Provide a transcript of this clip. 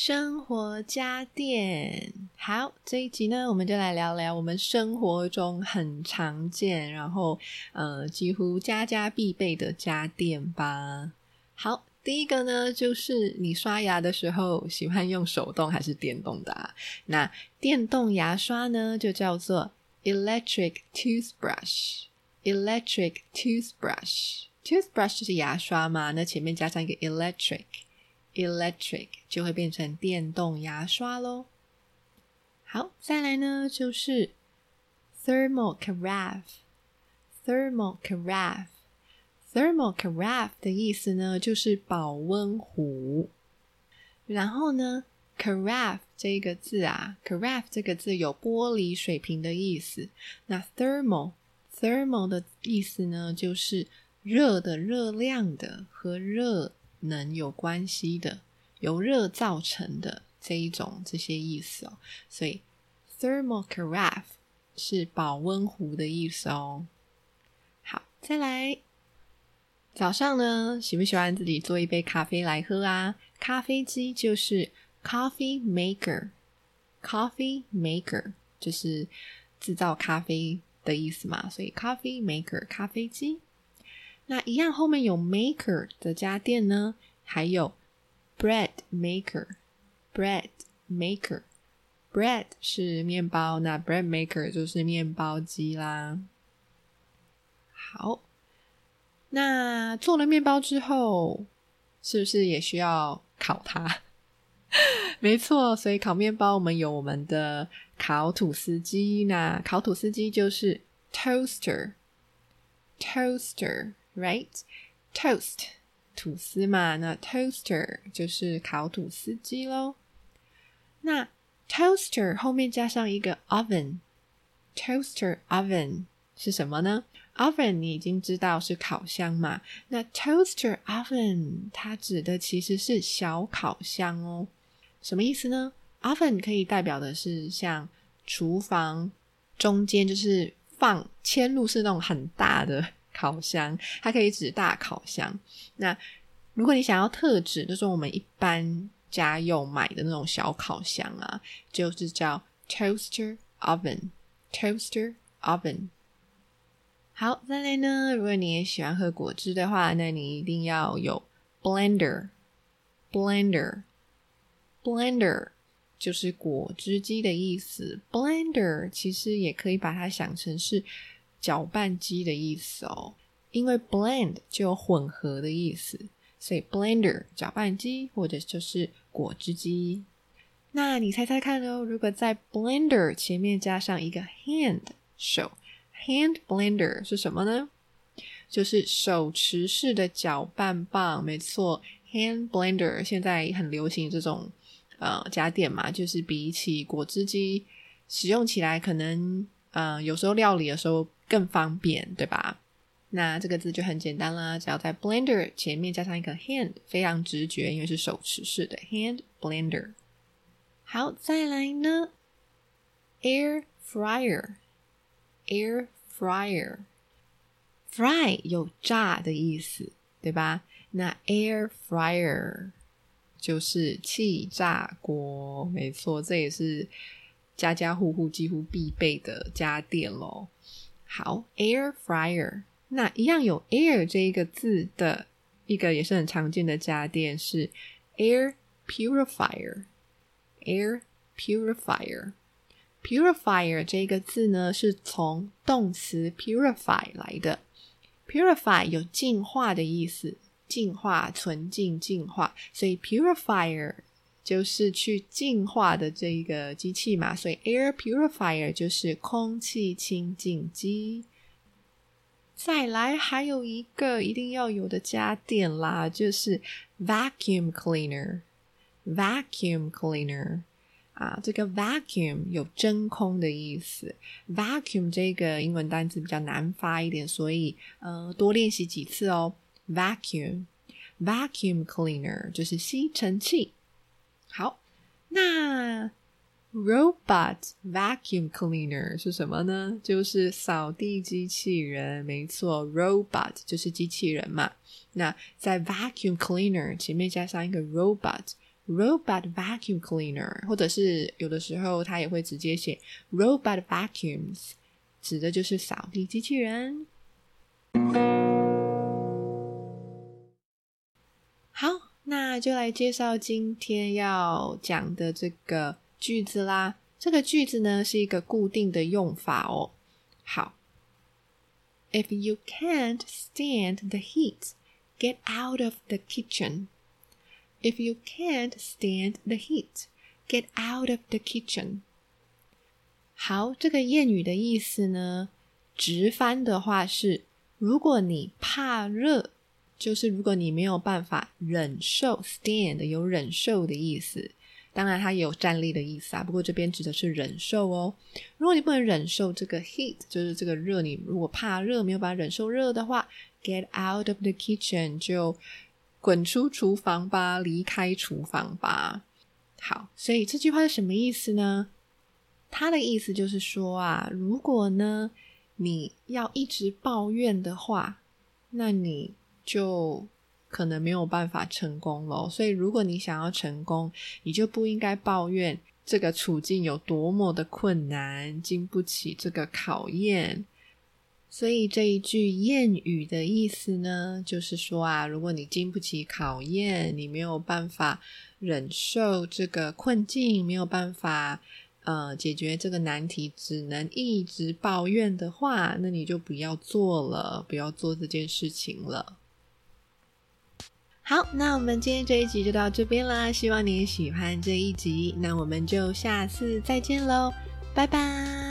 生活家电，好，这一集呢，我们就来聊聊我们生活中很常见，然后呃，几乎家家必备的家电吧。好，第一个呢，就是你刷牙的时候喜欢用手动还是电动的？啊那电动牙刷呢，就叫做 electric toothbrush，electric toothbrush，toothbrush 就是牙刷嘛，那前面加上一个 electric。Electric 就会变成电动牙刷喽。好，再来呢就是 Thermal Carafe，Thermal Carafe，Thermal Carafe 的意思呢就是保温壶。然后呢，Carafe 这个字啊，Carafe 这个字有玻璃水瓶的意思。那 Thermal，Thermal 的意思呢就是热的、热量的和热。能有关系的，由热造成的这一种这些意思哦，所以 thermal carafe 是保温壶的意思哦。好，再来，早上呢，喜不喜欢自己做一杯咖啡来喝啊？咖啡机就是 coffee maker，coffee maker 就是制造咖啡的意思嘛，所以 coffee maker 咖啡机。那一样后面有 maker 的家电呢，还有 bread maker，bread maker，bread 是面包，那 bread maker 就是面包机啦。好，那做了面包之后，是不是也需要烤它？没错，所以烤面包我们有我们的烤吐司机，那烤吐司机就是 toaster，toaster。Right, toast 吐司嘛，那 toaster 就是烤吐司机喽。那 toaster 后面加上一个 oven，toaster oven 是什么呢？oven 你已经知道是烤箱嘛？那 toaster oven 它指的其实是小烤箱哦。什么意思呢？oven 可以代表的是像厨房中间就是放嵌入式那种很大的。烤箱，它可以指大烤箱。那如果你想要特指，就是我们一般家用买的那种小烤箱啊，就是叫 toaster oven，toaster oven。好，再来呢，如果你也喜欢喝果汁的话，那你一定要有 blender，blender，blender 就是果汁机的意思。blender 其实也可以把它想成是。搅拌机的意思哦，因为 blend 就有混合的意思，所以 blender 搅拌机或者就是果汁机。那你猜猜看哦，如果在 blender 前面加上一个 hand 手 hand blender 是什么呢？就是手持式的搅拌棒，没错，hand blender 现在很流行这种呃家电嘛，就是比起果汁机使用起来可能呃有时候料理的时候。更方便，对吧？那这个字就很简单啦，只要在 blender 前面加上一个 hand，非常直觉，因为是手持式的 hand blender。好，再来呢，air fryer，air fryer，fry 有炸的意思，对吧？那 air fryer 就是气炸锅，没错，这也是家家户户几乎必备的家电喽。好，air fryer，那一样有 air 这一个字的一个也是很常见的家电是 air purifier，air purifier，purifier 这个字呢是从动词 purify 来的，purify 有净化的意思，净化、纯净、净化，所以 purifier。就是去净化的这一个机器嘛，所以 air purifier 就是空气清净机。再来还有一个一定要有的家电啦，就是 vacuum cleaner，vacuum cleaner。啊，这个 vacuum 有真空的意思。vacuum 这个英文单词比较难发一点，所以呃多练习几次哦。vacuum，vacuum cleaner 就是吸尘器。好，那 robot vacuum cleaner 是什么呢？就是扫地机器人。没错，robot 就是机器人嘛。那在 vacuum cleaner 前面加上一个 robot。Robot vacuum cleaner，或者是有的时候它也会直接写 robot vacuums，指的就是扫地机器人。那就来介绍今天要讲的这个句子啦。这个句子呢是一个固定的用法哦。好，If you can't stand the heat, get out of the kitchen. If you can't stand the heat, get out of the kitchen. 好，这个谚语的意思呢，直翻的话是：如果你怕热，就是如果你没有办法忍受，stand 有忍受的意思。当然，它也有站立的意思啊。不过这边指的是忍受哦。如果你不能忍受这个 heat，就是这个热，你如果怕热，没有办法忍受热的话，get out of the kitchen 就。滚出厨房吧，离开厨房吧。好，所以这句话是什么意思呢？他的意思就是说啊，如果呢你要一直抱怨的话，那你就可能没有办法成功了。所以，如果你想要成功，你就不应该抱怨这个处境有多么的困难，经不起这个考验。所以这一句谚语的意思呢，就是说啊，如果你经不起考验，你没有办法忍受这个困境，没有办法呃解决这个难题，只能一直抱怨的话，那你就不要做了，不要做这件事情了。好，那我们今天这一集就到这边啦，希望你也喜欢这一集，那我们就下次再见喽，拜拜。